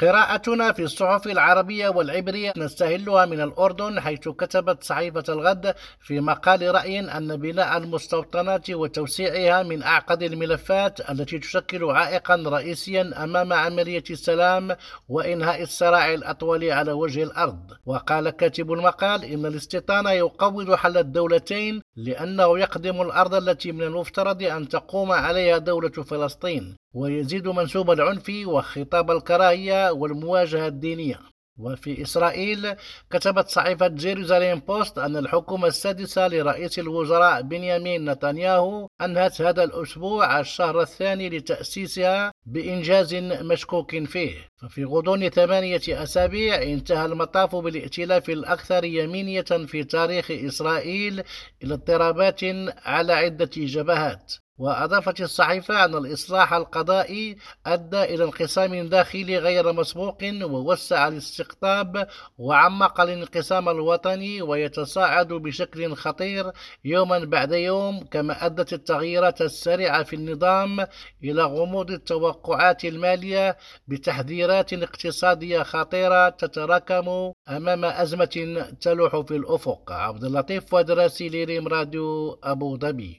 قراءتنا في الصحف العربية والعبرية نستهلها من الأردن حيث كتبت صحيفة الغد في مقال رأي أن بناء المستوطنات وتوسيعها من أعقد الملفات التي تشكل عائقا رئيسيا أمام عملية السلام وإنهاء الصراع الأطول على وجه الأرض. وقال كاتب المقال إن الاستيطان يقوض حل الدولتين لأنه يقدم الأرض التي من المفترض أن تقوم عليها دولة فلسطين ويزيد منسوب العنف وخطاب الكراهية والمواجهة الدينية. وفي إسرائيل كتبت صحيفة جيروزاليم بوست أن الحكومة السادسة لرئيس الوزراء بنيامين نتنياهو أنهت هذا الأسبوع الشهر الثاني لتأسيسها بإنجاز مشكوك فيه. ففي غضون ثمانية أسابيع انتهى المطاف بالائتلاف الأكثر يمينية في تاريخ إسرائيل إلى اضطرابات على عدة جبهات. وأضافت الصحيفة أن الإصلاح القضائي أدى إلى انقسام داخلي غير مسبوق ووسع الاستقطاب وعمق الانقسام الوطني ويتصاعد بشكل خطير يوما بعد يوم كما أدت التغييرات السريعة في النظام إلى غموض التوقعات المالية بتحذيرات اقتصادية خطيرة تتراكم أمام أزمة تلوح في الأفق. عبد اللطيف ودراسي لريم راديو أبو ظبي.